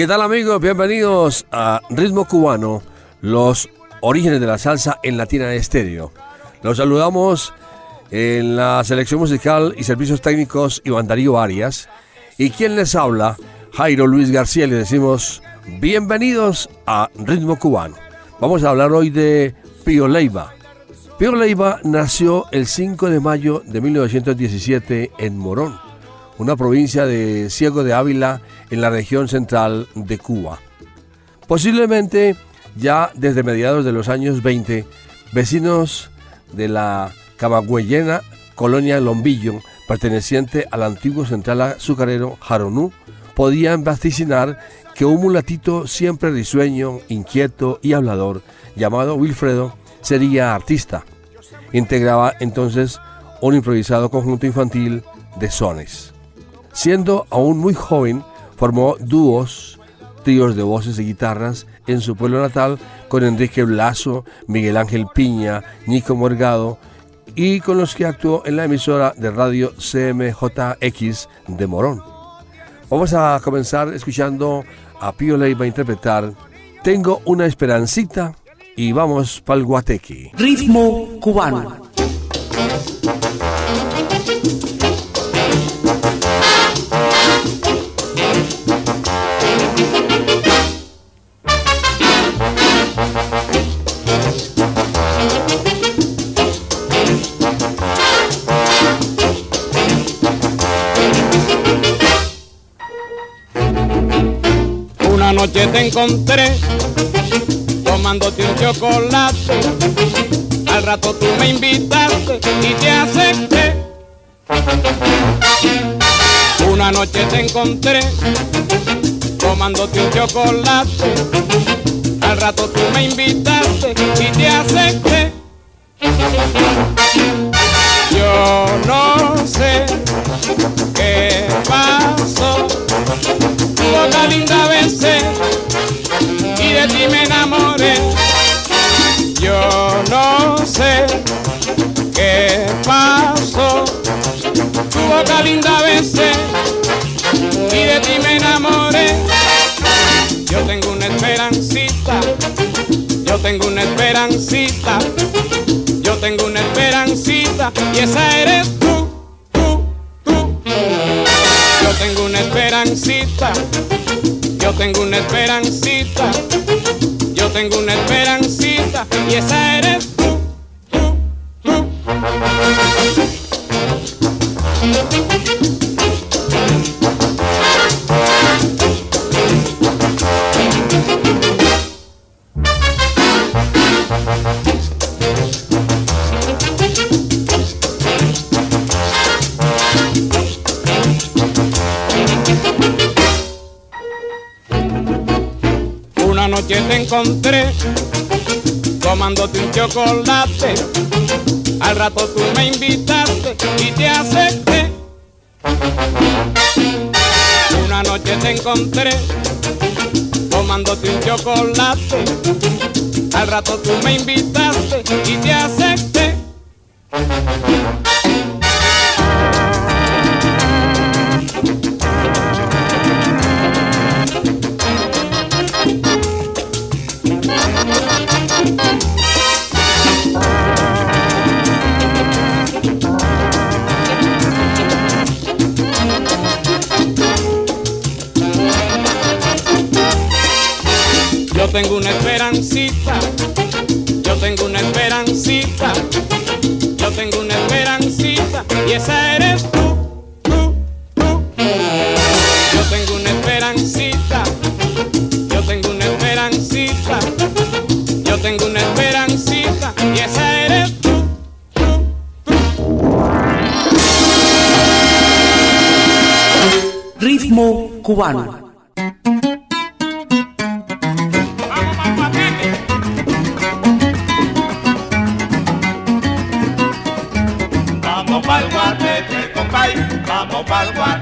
¿Qué tal amigos? Bienvenidos a Ritmo Cubano, los orígenes de la salsa en Latina Estéreo. Los saludamos en la selección musical y servicios técnicos Iván Darío Arias. Y quien les habla, Jairo Luis García, le decimos bienvenidos a Ritmo Cubano. Vamos a hablar hoy de Pío Leiva. Pío Leiva nació el 5 de mayo de 1917 en Morón, una provincia de Ciego de Ávila en la región central de Cuba. Posiblemente ya desde mediados de los años 20, vecinos de la camagüeyena colonia Lombillo, perteneciente al antiguo central azucarero Jaronú, podían vaticinar que un mulatito siempre risueño, inquieto y hablador, llamado Wilfredo, sería artista. Integraba entonces un improvisado conjunto infantil de sones. Siendo aún muy joven, Formó dúos, tríos de voces y guitarras en su pueblo natal con Enrique Blaso, Miguel Ángel Piña, Nico Morgado y con los que actuó en la emisora de radio CMJX de Morón. Vamos a comenzar escuchando a Pío Leiva interpretar Tengo una esperancita y vamos pa'l Guateque. Ritmo cubano. Te encontré tomándote un chocolate. Al rato tú me invitaste y te acepté. Una noche te encontré tomándote un chocolate. Al rato tú me invitaste y te acepté. Yo no sé qué pasó boca linda besé y de ti me enamoré. Yo no sé qué pasó. Tu boca linda besé y de ti me enamoré. Yo tengo una esperancita, yo tengo una esperancita, yo tengo una esperancita y esa eres esperancita, yo tengo una esperancita, yo tengo una esperancita. Y esa eres tú, tú, tú. Encontré tomándote un chocolate. Al rato tú me invitaste y te acepté. Una noche te encontré tomándote un chocolate. Al rato tú me invitaste y te acepté. Cubano. Vamos pa'l guateque, compay, vamos pa'l guateque,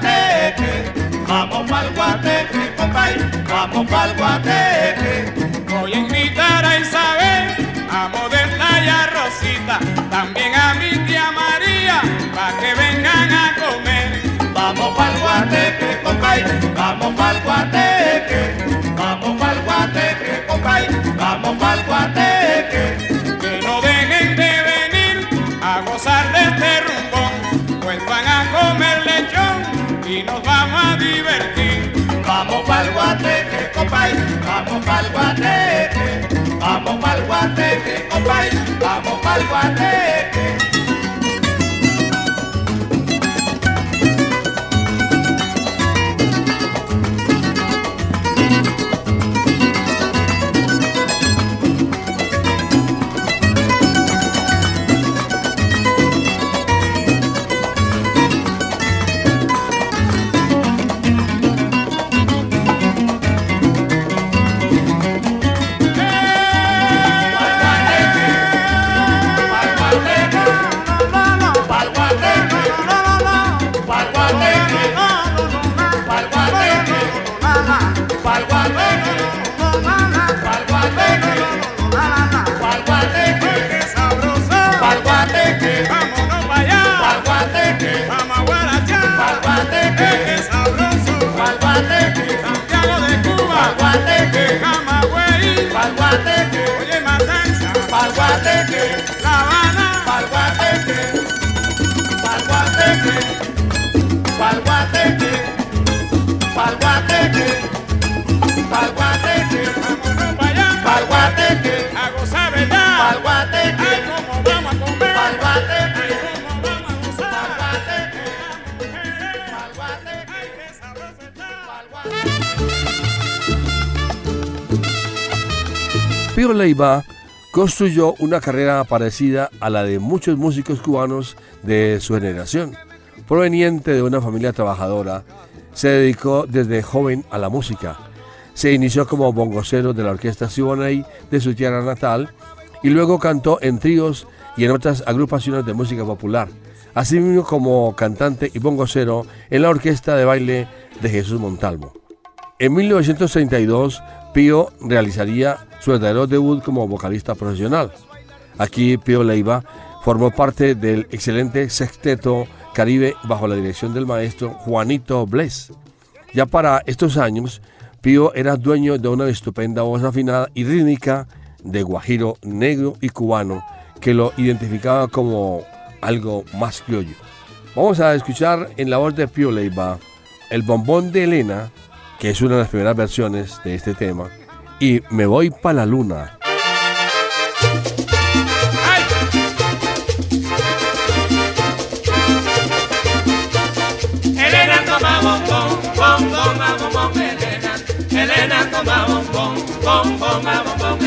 pa'l guateque, vamos pa'l guateque, compay, vamos pa'l guateque. Que no dejen de venir a gozar de este rumbón, pues van a comer lechón y nos vamos a divertir. Vamos pa'l guateque, compay, vamos pa'l guateque, vamos pa'l guateque, compay, vamos pa'l guateque. Pío Leiva construyó una carrera parecida a la de muchos músicos cubanos de su generación. Proveniente de una familia trabajadora, se dedicó desde joven a la música. Se inició como bongocero de la orquesta Siboney de su tierra natal y luego cantó en tríos y en otras agrupaciones de música popular, asimismo como cantante y bongocero en la orquesta de baile de Jesús Montalvo. En 1932, Pío realizaría su verdadero debut como vocalista profesional. Aquí Pío Leiva formó parte del excelente sexteto Caribe bajo la dirección del maestro Juanito Bless. Ya para estos años, Pío era dueño de una estupenda voz afinada y rítmica de guajiro negro y cubano que lo identificaba como algo más criollo. Vamos a escuchar en la voz de Pío Leiva el bombón de Elena, que es una de las primeras versiones de este tema, y Me voy pa' la luna. Elena toma bombón, bombón, bombón, Elena. Elena toma bombón, bombón, bombón.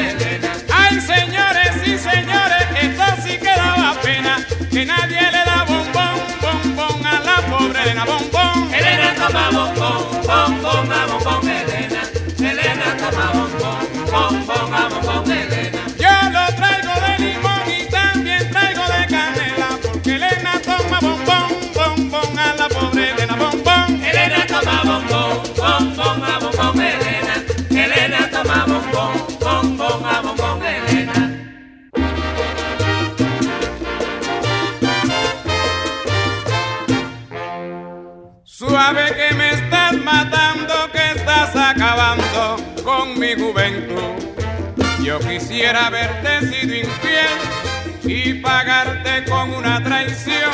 Ay, señores y señores, esto sí que daba pena, que nadie Elena, bombón. Elena toma bombón, bombón, a bombón, Elena. Elena toma bombón, bombón, a bombón, Elena. Yo lo traigo de limón y también traigo de canela, porque Elena toma bombón, bombón a la pobre Elena, bombón. Elena toma bombón, bombón, Suave que me estás matando, que estás acabando con mi juventud. Yo quisiera haberte sido infiel y pagarte con una traición.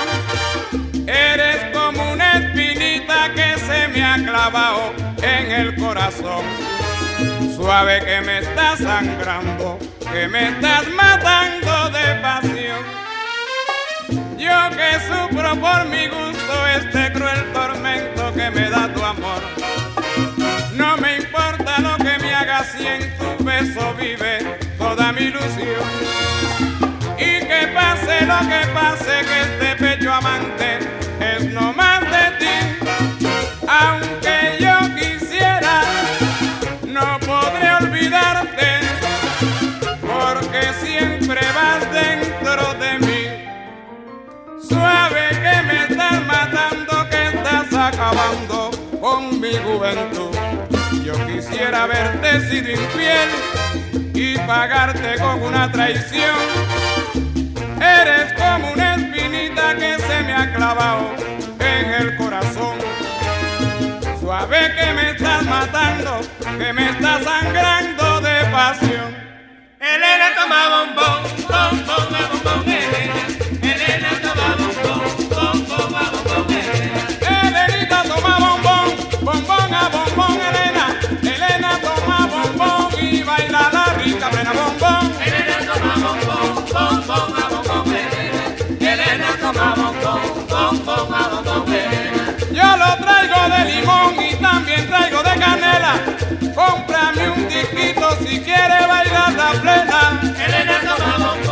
Eres como una espinita que se me ha clavado en el corazón. Suave que me estás sangrando, que me estás matando de pasión. Yo que sufro por mi gusto este cruel tormento me da tu amor. No me importa lo que me hagas si en tu beso vive toda mi ilusión. Y que pase lo que pase, que este pecho amante Yo quisiera haberte sido infiel y pagarte con una traición. Eres como una espinita que se me ha clavado en el corazón. Suave que me estás matando, que me estás sangrando de pasión. Elena toma bombón, bombón, bombón, Elena. Disquito si quiere bailar la plena. Elena toma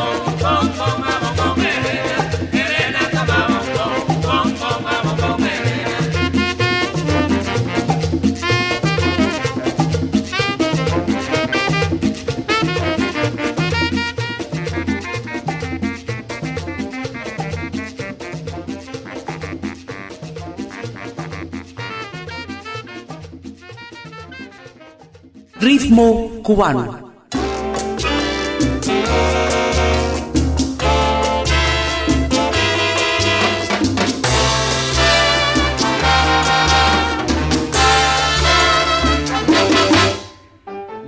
Ritmo cubano.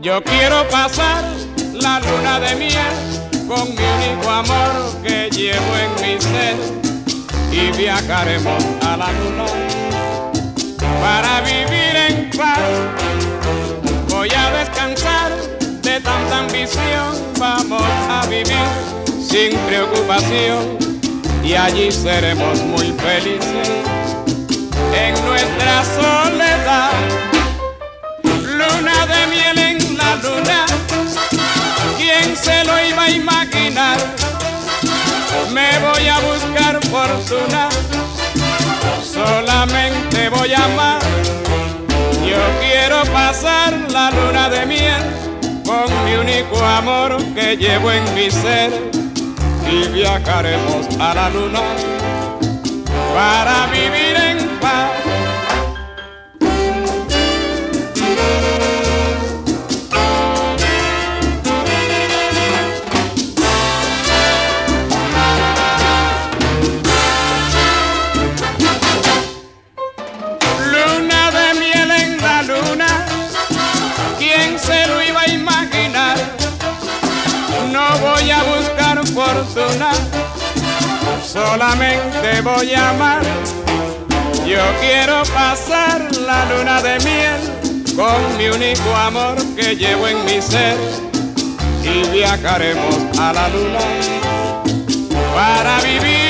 Yo quiero pasar la luna de miel con mi único amor que llevo en mi ser y viajaremos a la luna para vivir en paz. Voy a descansar de tanta ambición, vamos a vivir sin preocupación y allí seremos muy felices en nuestra soledad. Luna de miel en la luna, ¿quién se lo iba a imaginar? Me voy a buscar fortuna, solamente voy a amar. Pasar la luna de miel con mi único amor que llevo en mi ser. Y viajaremos a la luna para vivir solamente voy a amar. Yo quiero pasar la luna de miel con mi único amor que llevo en mi ser y viajaremos a la luna para vivir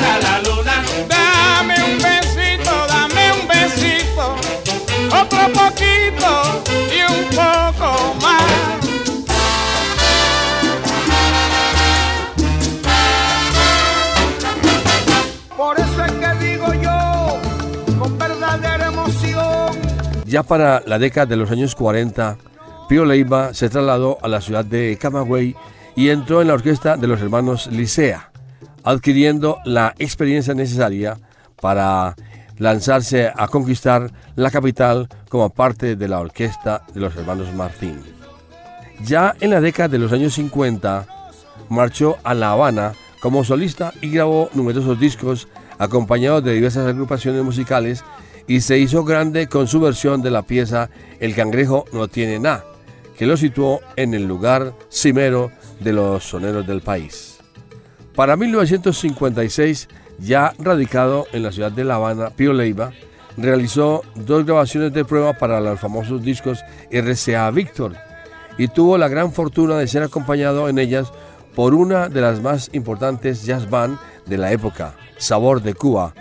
para la luna. Dame un besito, dame un besito, otro poquito y un poco más. Por eso es que digo yo, con verdadera emoción. Ya para la década de los años 40, Pío Leiva se trasladó a la ciudad de Camagüey y entró en la orquesta de los hermanos Licea, adquiriendo la experiencia necesaria para lanzarse a conquistar la capital como parte de la orquesta de los hermanos Martín. Ya en la década de los años 50, marchó a La Habana como solista y grabó numerosos discos acompañados de diversas agrupaciones musicales y se hizo grande con su versión de la pieza El cangrejo no tiene nada, que lo situó en el lugar cimero de los soneros del país. Para 1956 ya radicado en la ciudad de La Habana, Pío Leiva, realizó dos grabaciones de prueba para los famosos discos RCA Victor y tuvo la gran fortuna de ser acompañado en ellas por una de las más importantes jazz band de la época, Sabor de Cuba,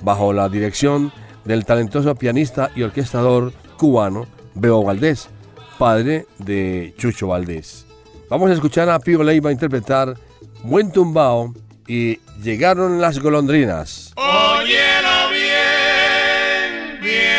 bajo la dirección del talentoso pianista y orquestador cubano Beo Valdés, padre de Chucho Valdés. Vamos a escuchar a Pío Leiva interpretar Buen Tumbao y Llegaron las golondrinas. Óyelo bien, bien,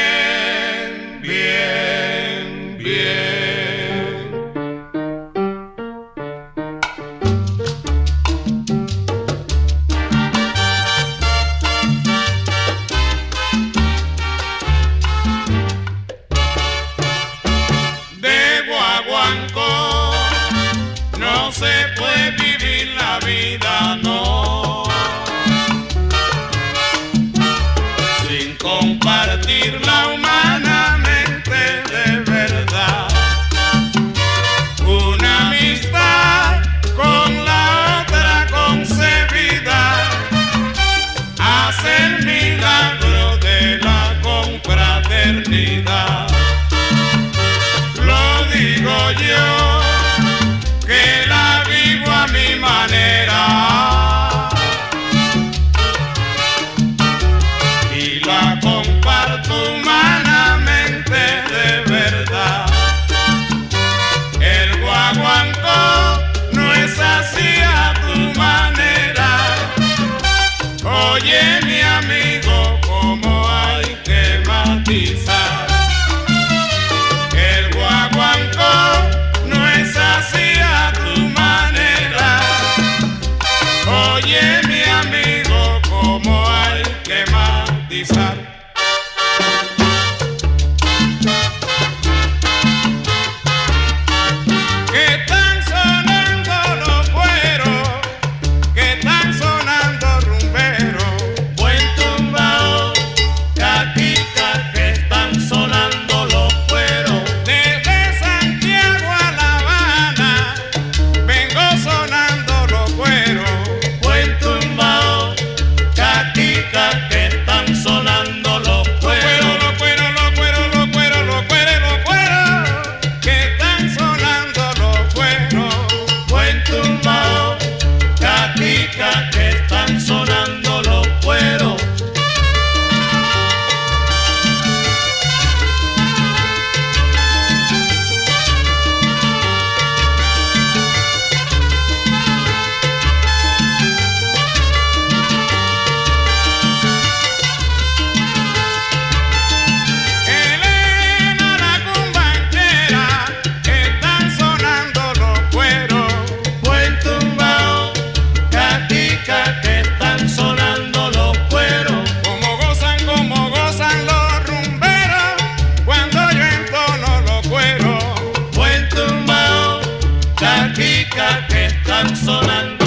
están sonando.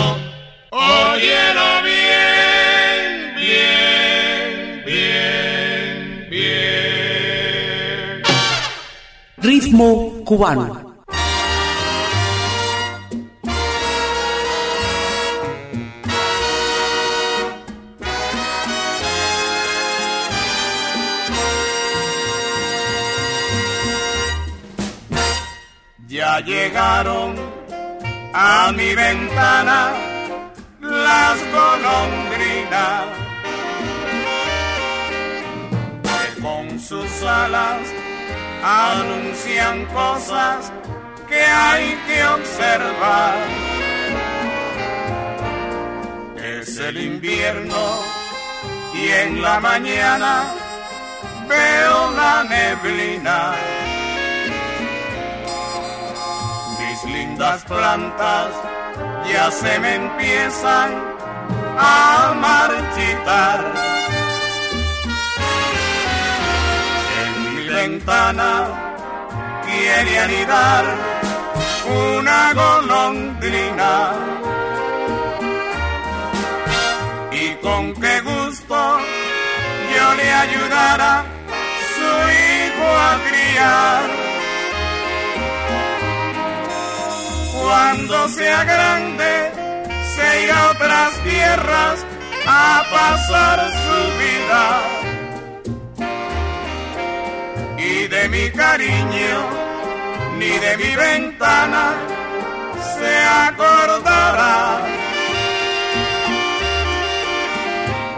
Óyelo bien, bien, bien, bien. Ritmo cubano. Ya llegaron a mi ventana las golondrinas que con sus alas anuncian cosas que hay que observar. Es el invierno y en la mañana veo la neblina. Lindas plantas ya se me empiezan a marchitar. En mi ventana quiere anidar una golondrina. Y con qué gusto yo le ayudara su hijo a criar. Cuando sea grande, se irá a otras tierras a pasar su vida. Y de mi cariño, ni de mi ventana, se acordará.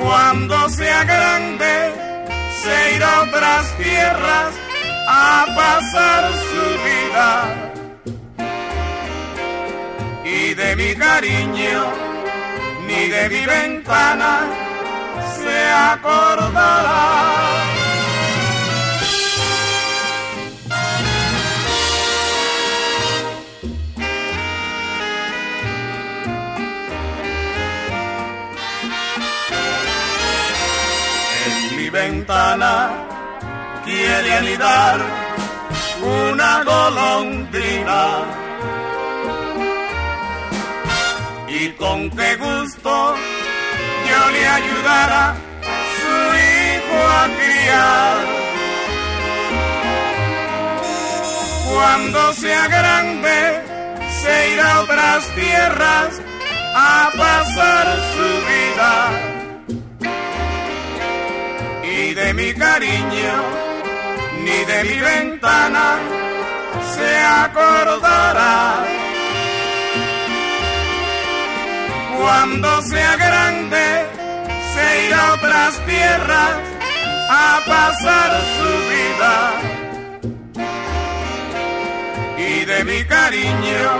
Cuando sea grande, se irá a otras tierras a pasar su vida. Y de mi cariño, ni de mi ventana, se acordará. En mi ventana quiere anidar una golondrina. Y con qué gusto yo le ayudara su hijo a criar. Cuando sea grande, se irá a otras tierras a pasar su vida. Y de mi cariño, ni de mi ventana, se acordará. Cuando sea grande, se irá a otras tierras a pasar su vida. Y de mi cariño,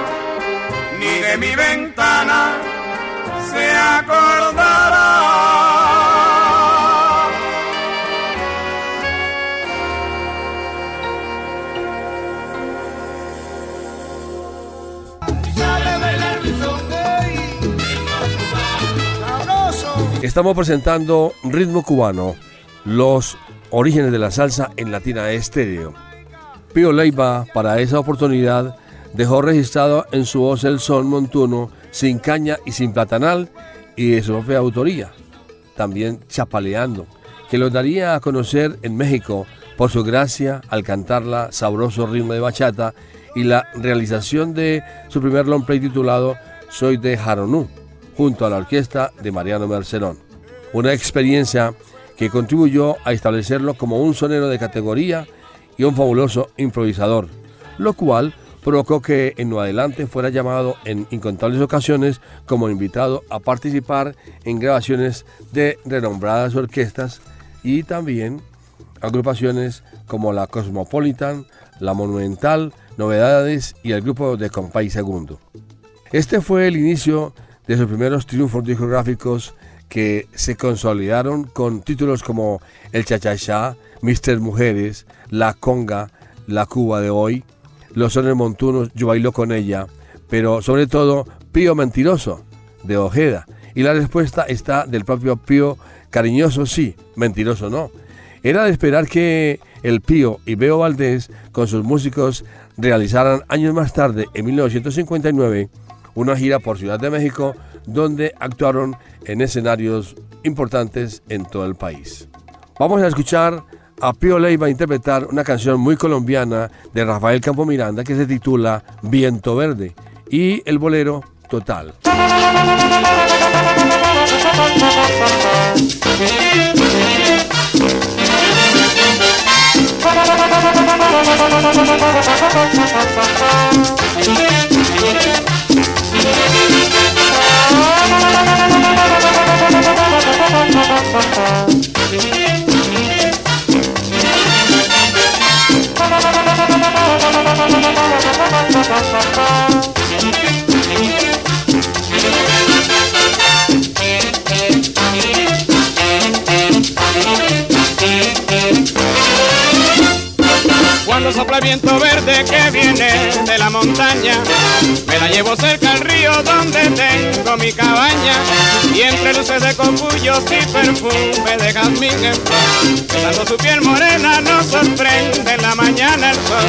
ni de mi ventana, se acordará. Estamos presentando Ritmo Cubano, los orígenes de la salsa en Latina Estéreo. Pío Leiva, para esa oportunidad, dejó registrado en su voz el son montuno, sin caña y sin platanal, y de su propia autoría, también chapaleando, que lo daría a conocer en México por su gracia al cantarla sabroso ritmo de bachata y la realización de su primer long play titulado Soy de Jaronú, junto a la orquesta de Mariano Mercerón. Una experiencia que contribuyó a establecerlo como un sonero de categoría y un fabuloso improvisador, lo cual provocó que en adelante fuera llamado en incontables ocasiones como invitado a participar en grabaciones de renombradas orquestas y también agrupaciones como la Cosmopolitan, la Monumental, Novedades y el grupo de Compay Segundo. Este fue el inicio de sus primeros triunfos discográficos que se consolidaron con títulos como El Chachachá, Mister Mujeres, La Conga, La Cuba de hoy, Los Sones Montunos, Yo bailo con ella, pero sobre todo Pío Mentiroso, de Ojeda. Y la respuesta está del propio Pío, cariñoso sí, mentiroso no. Era de esperar que el Pío y Beo Valdés, con sus músicos, realizaran años más tarde, en 1959, una gira por Ciudad de México, donde actuaron en escenarios importantes en todo el país. Vamos a escuchar a Pío Leiva interpretar una canción muy colombiana de Rafael Campo Miranda que se titula Viento Verde y el bolero Total. Cuando sopla el viento verde que viene de la montaña, me la llevo cerca al río donde tengo mi cabaña. Y entre luces de copullos y perfume de jazmín besando su piel morena nos sorprende en la mañana el sol.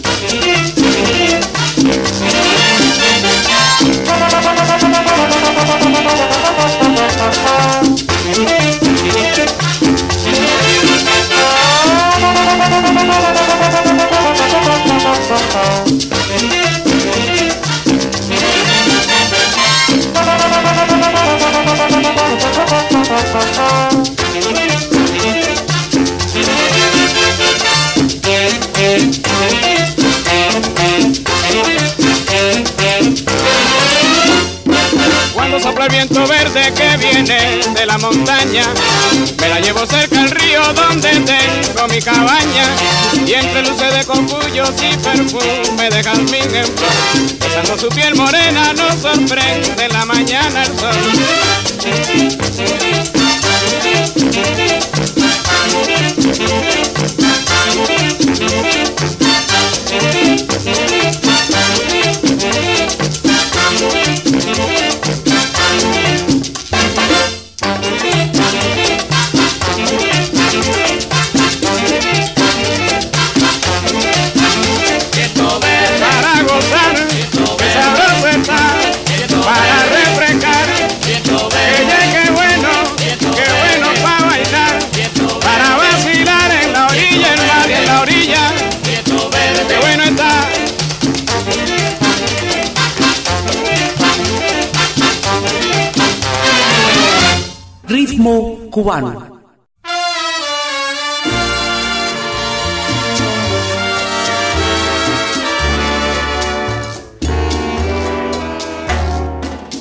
Me la llevo cerca al río donde tengo mi cabaña. Y entre luces de copullos y perfume de jazmín en flor. Besando su piel morena nos sorprende en la mañana el sol.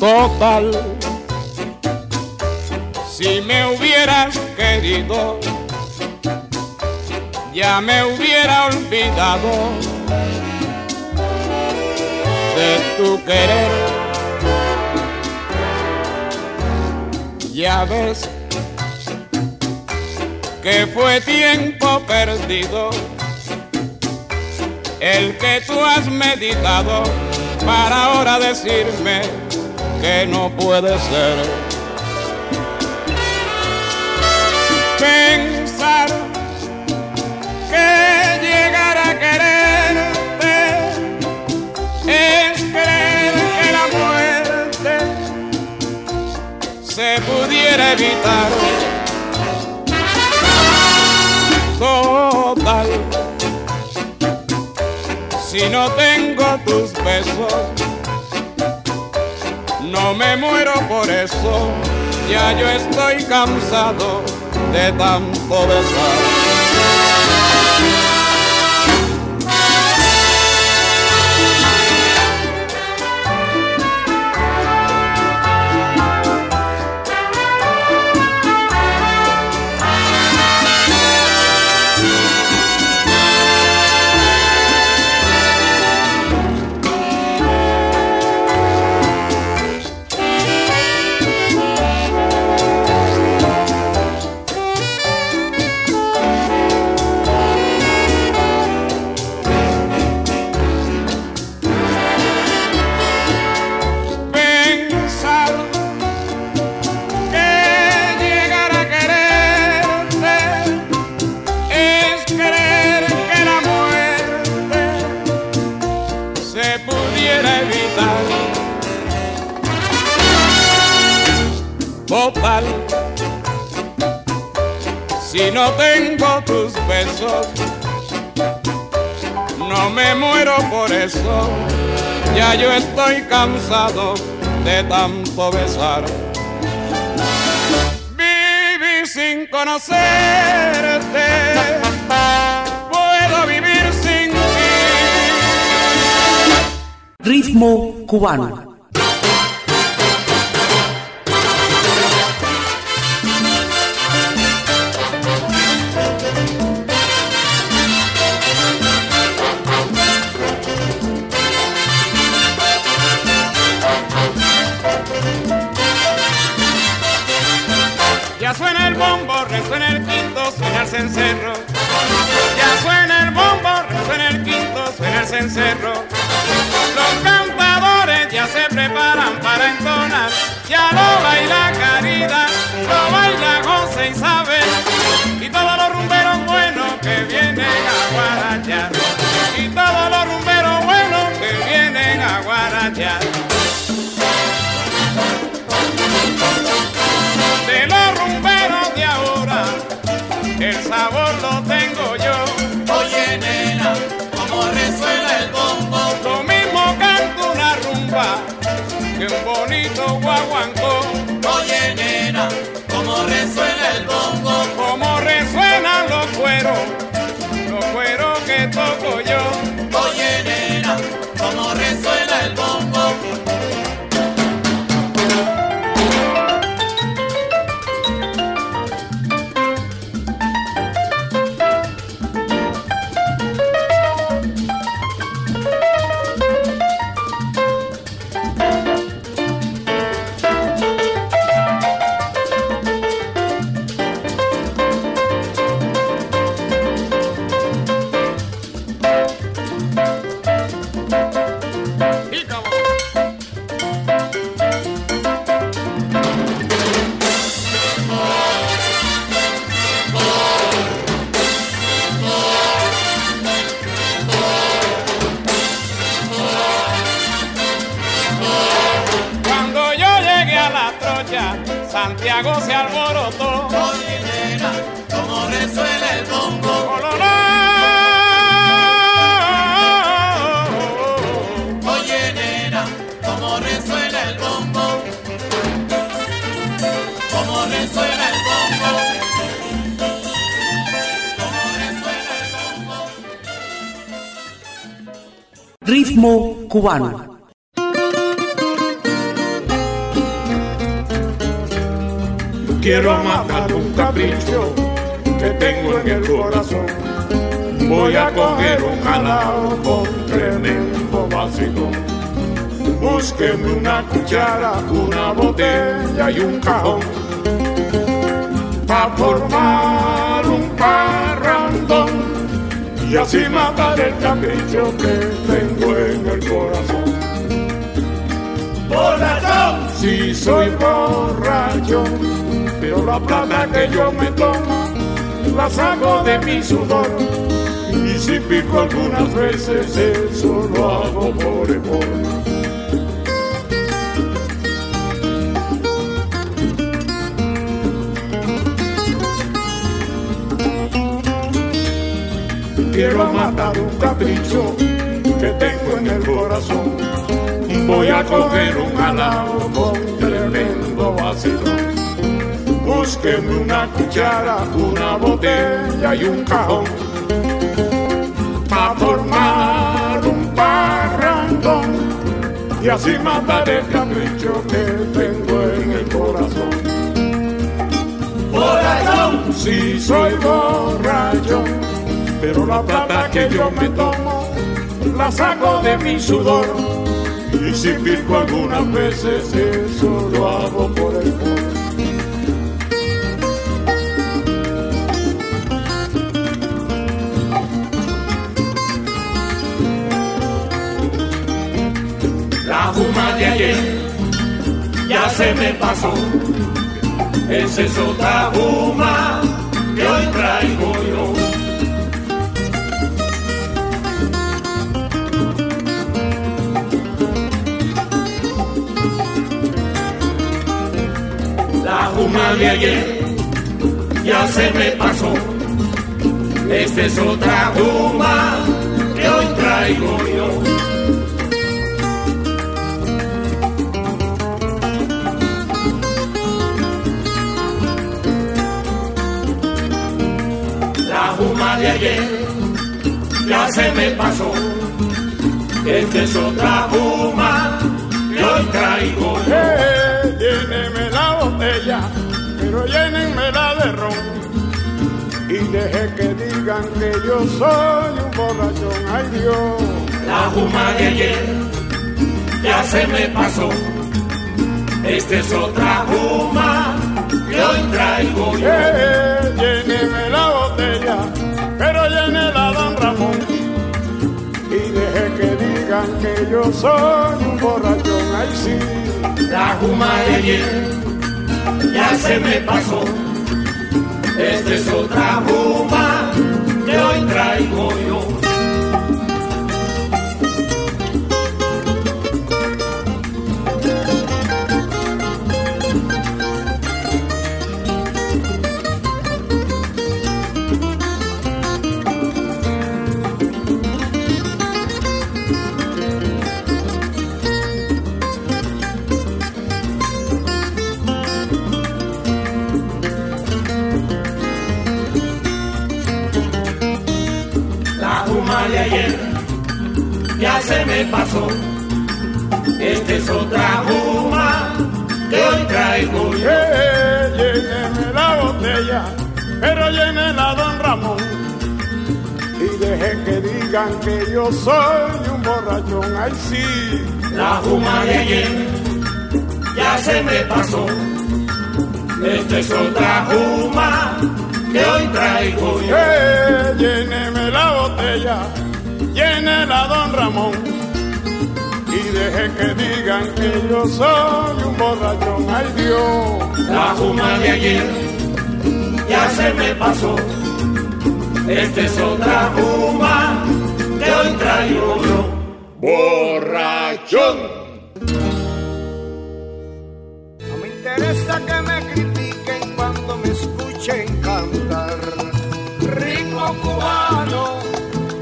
Total, si me hubieras querido, ya me hubiera olvidado de tu querer. Ya ves que fue tiempo perdido el que tú has meditado para ahora decirme que no puede ser. Pensar que llegar a quererte es creer que la muerte se pudiera evitar. Si no tengo tus besos, no me muero por eso, ya yo estoy cansado de tanto besar. Evitar. Si no tengo tus besos, no me muero por eso. Ya yo estoy cansado de tanto besar. Viví sin conocerte, puedo vivir Ritmo cubano. Ya suena el bombo, resuena el quinto, suena el cencerro. Ya suena el bombo, resuena el quinto, suena el cencerro. Ya lo baila Caridad, lo baila José Isabel. Y todos los rumberos buenos que vienen a guarachar. Y todos los rumberos buenos que vienen a guarachar. como resuena el bongo, como resuenan los cueros, los cueros que toco yo. Quiero matar un capricho que tengo en el corazón. Voy a coger un jalao con tremendo vacío. Búsqueme una cuchara, una botella y un cajón. Pa' formar Y así matar el capricho que tengo en el corazón. Borrachón, sí soy borracho, pero la plata que yo me tomo la saco de mi sudor. Y si pico algunas veces, eso lo hago por amor. Quiero matar un capricho que tengo en el corazón. Voy a coger un jalao con tremendo vacío. Búsqueme una cuchara, una botella y un cajón. Pa' formar un parrandón. Y así matar el capricho que tengo en el corazón. Borracho, sí soy borracho, pero la plata que yo me tomo la saco de mi sudor. Y si pico algunas veces, eso lo hago por el amor. La juma de ayer ya se me pasó. Esa es otra juma que hoy traigo yo. La juma de ayer ya se me pasó. Esta es otra juma que hoy traigo yo. La juma de ayer ya se me pasó. Esta es otra juma que hoy traigo yo. Botella, pero llénenmela de ron. Y deje que digan que yo soy un borrachón, ay Dios. La juma de ayer ya se me pasó. Esta es otra juma que hoy traigo yo. Eh, lléneme la botella, pero llénela don Ramón. Y deje que digan que yo soy un borrachón, ay sí. La juma de ayer ya se me pasó. Esta es otra juma que hoy traigo yo. Se me pasó. Esta es otra juma que hoy traigo yo. Eh, lléneme la botella, pero llénela don Ramón. Y deje que digan que yo soy un borrachón, ay sí. La juma de ayer ya se me pasó. Esta es otra juma que hoy traigo yo. Eh, lléneme la botella, llénela don Ramón. Y deje que digan que yo soy un borrachón, ay Dios. La juma de ayer ya se me pasó. Esta es otra juma que hoy traigo yo. Borrachón.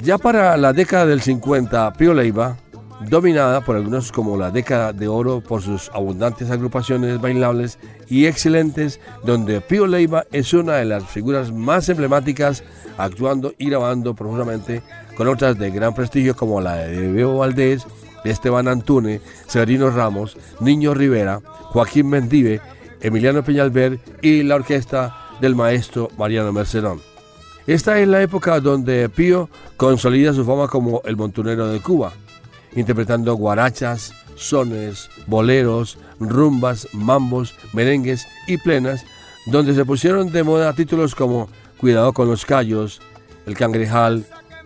Ya para la década del 50, Pío Leiva, dominada por algunos como la década de oro por sus abundantes agrupaciones bailables y excelentes, donde Pío Leiva es una de las figuras más emblemáticas, actuando y grabando profusamente con otras de gran prestigio como la de Bebo Valdés, Esteban Antune, Severino Ramos, Niño Rivera, Joaquín Mendive, Emiliano Peñalver y la orquesta del maestro Mariano Mercedón. Esta es la época donde Pío consolida su fama como el montunero de Cuba, interpretando guarachas, sones, boleros, rumbas, mambos, merengues y plenas, donde se pusieron de moda títulos como Cuidado con los callos, El cangrejal,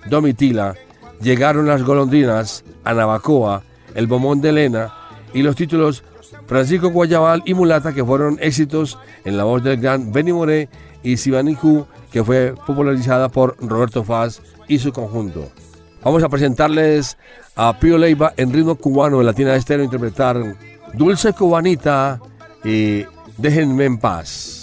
Domitila, Llegaron las golondrinas, Anabacoa, El bomón de Elena y los títulos Francisco Guayabal y Mulata que fueron éxitos en la voz del gran Benny Moré y Sibanicu que fue popularizada por Roberto Faz y su conjunto. Vamos a presentarles a Pío Leiva en ritmo cubano de Latina Estéreo interpretar Dulce Cubanita y Déjenme en paz.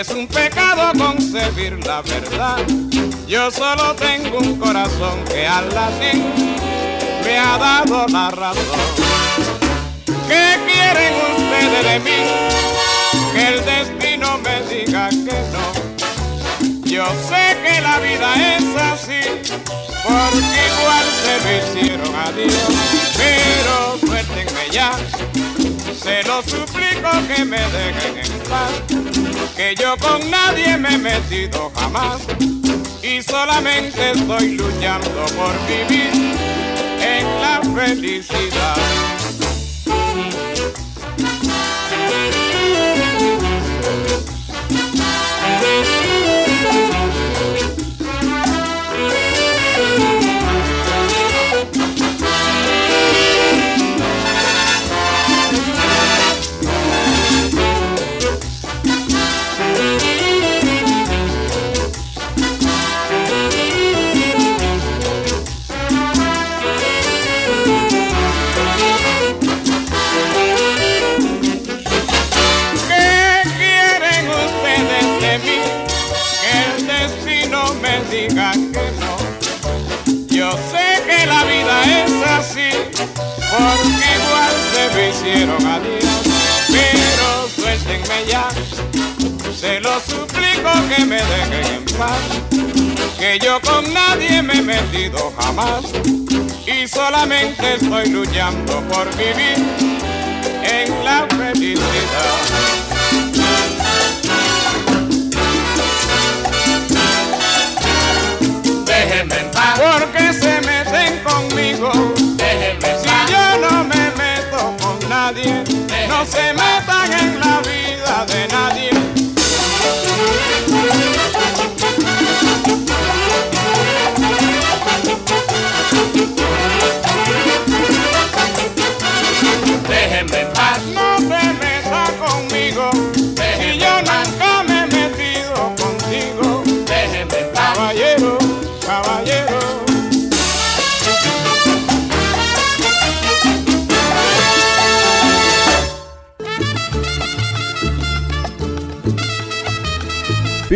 Es un pecado concebir la verdad. Yo solo tengo un corazón que al latir me ha dado la razón. ¿Qué quieren ustedes de mí? Que el destino me diga que no. Yo sé que la vida es así, porque igual se me hicieron a Dios. Pero suéltenme ya, se lo suplico que me dejen en paz. Que yo con nadie me he metido jamás y solamente estoy luchando por vivir en la felicidad. Que me dejen en paz, que yo con nadie me he metido jamás y solamente estoy luchando por vivir en la felicidad. Déjenme en paz, Porque se meten conmigo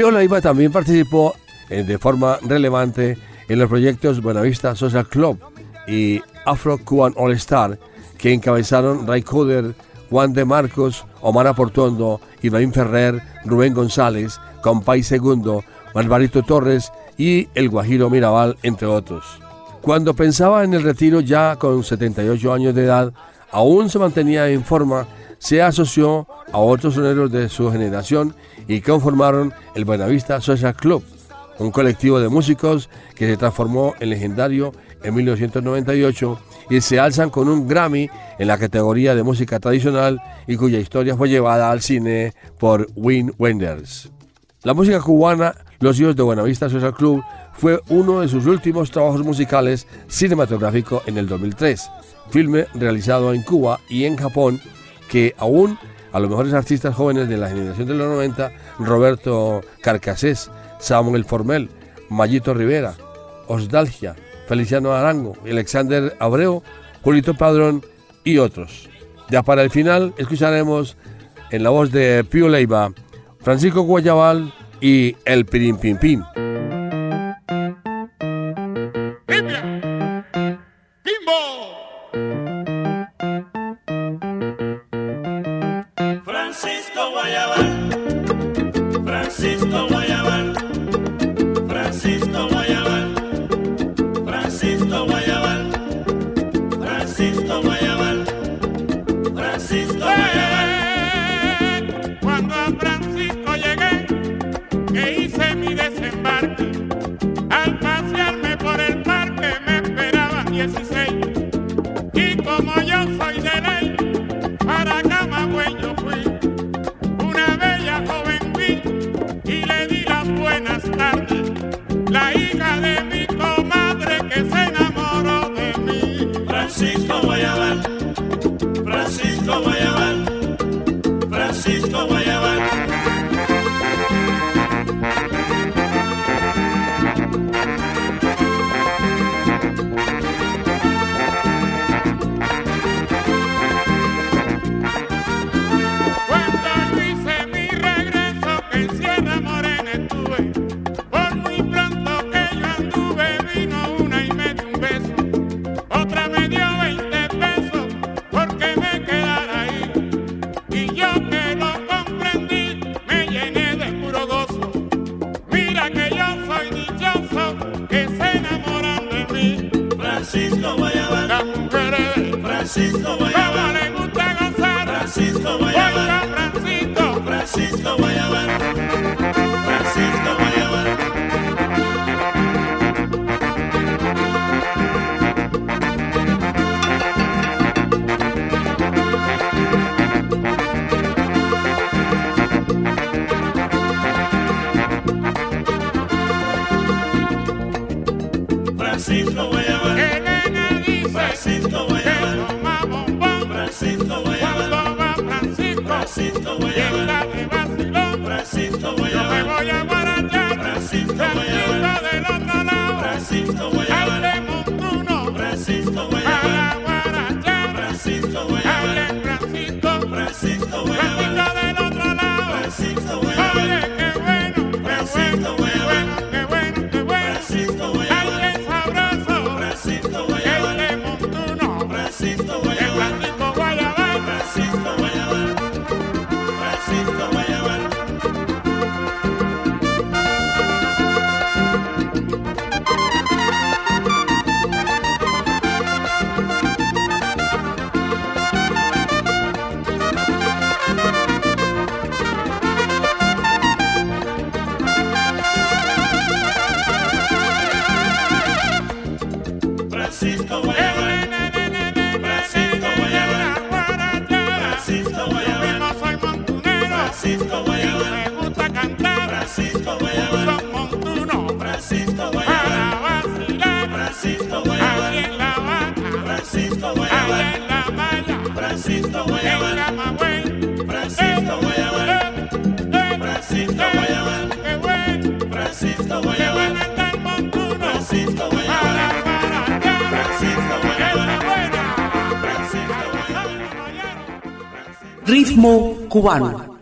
Pío Leiva también participó eh, de forma relevante en los proyectos Buenavista Social Club y Afro Cuban All Star que encabezaron Ray Coder, Juan de Marcos, Omar Aportondo, Ibrahim Ferrer, Rubén González, Compay Segundo, Marbarito Torres y El Guajiro Mirabal, entre otros. Cuando pensaba en el retiro ya con 78 años de edad, aún se mantenía en forma, se asoció a otros soneros de su generación y conformaron el Buenavista Social Club, un colectivo de músicos que se transformó en legendario en 1998 y se alzan con un Grammy en la categoría de música tradicional y cuya historia fue llevada al cine por Wim Wenders. La música cubana, Los hijos de Buenavista Social Club, fue uno de sus últimos trabajos musicales cinematográficos en el 2003, filme realizado en Cuba y en Japón que aún a los mejores artistas jóvenes de la generación de los 90, Roberto Carcasés, Samuel Formel, Mayito Rivera, Osdalgia, Feliciano Arango, Alexander Abreu, Julito Padrón y otros. Ya para el final escucharemos en la voz de Pío Leiva, Francisco Guayabal y El Pirim Pim Pim. Mujeres. Francisco ¿Cómo Francisco Francisco Francisco Francisco Francisco Francisco Francisco Ritmo cubano.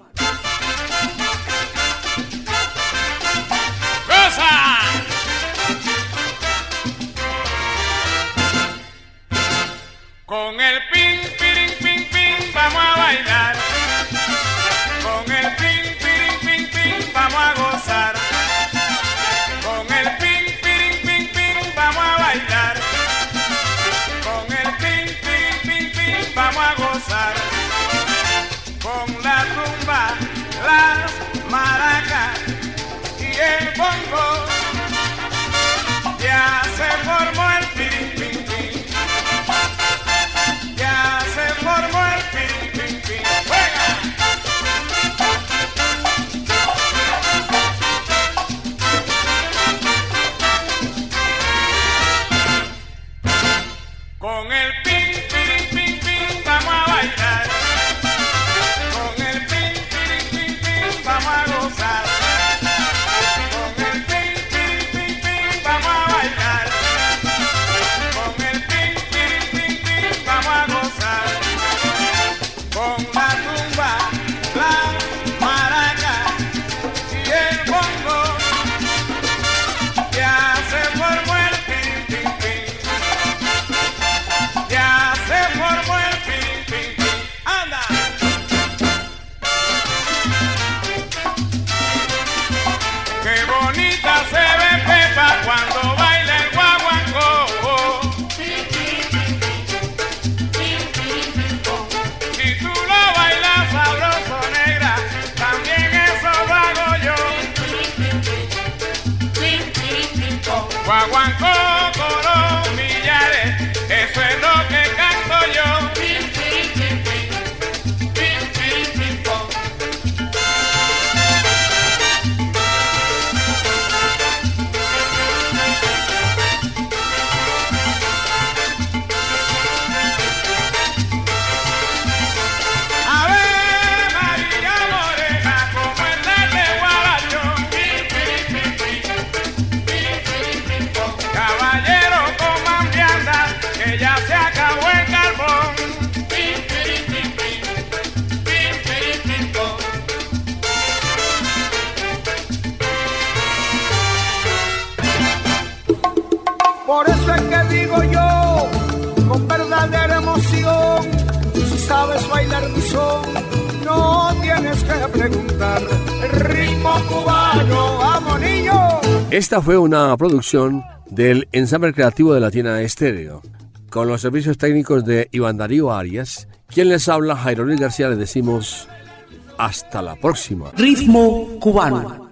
Esta fue una producción del ensamble creativo de Latina Estéreo, con los servicios técnicos de Iván Darío Arias. Quien les habla, Jairo Luis García, les decimos hasta la próxima. Ritmo cubano.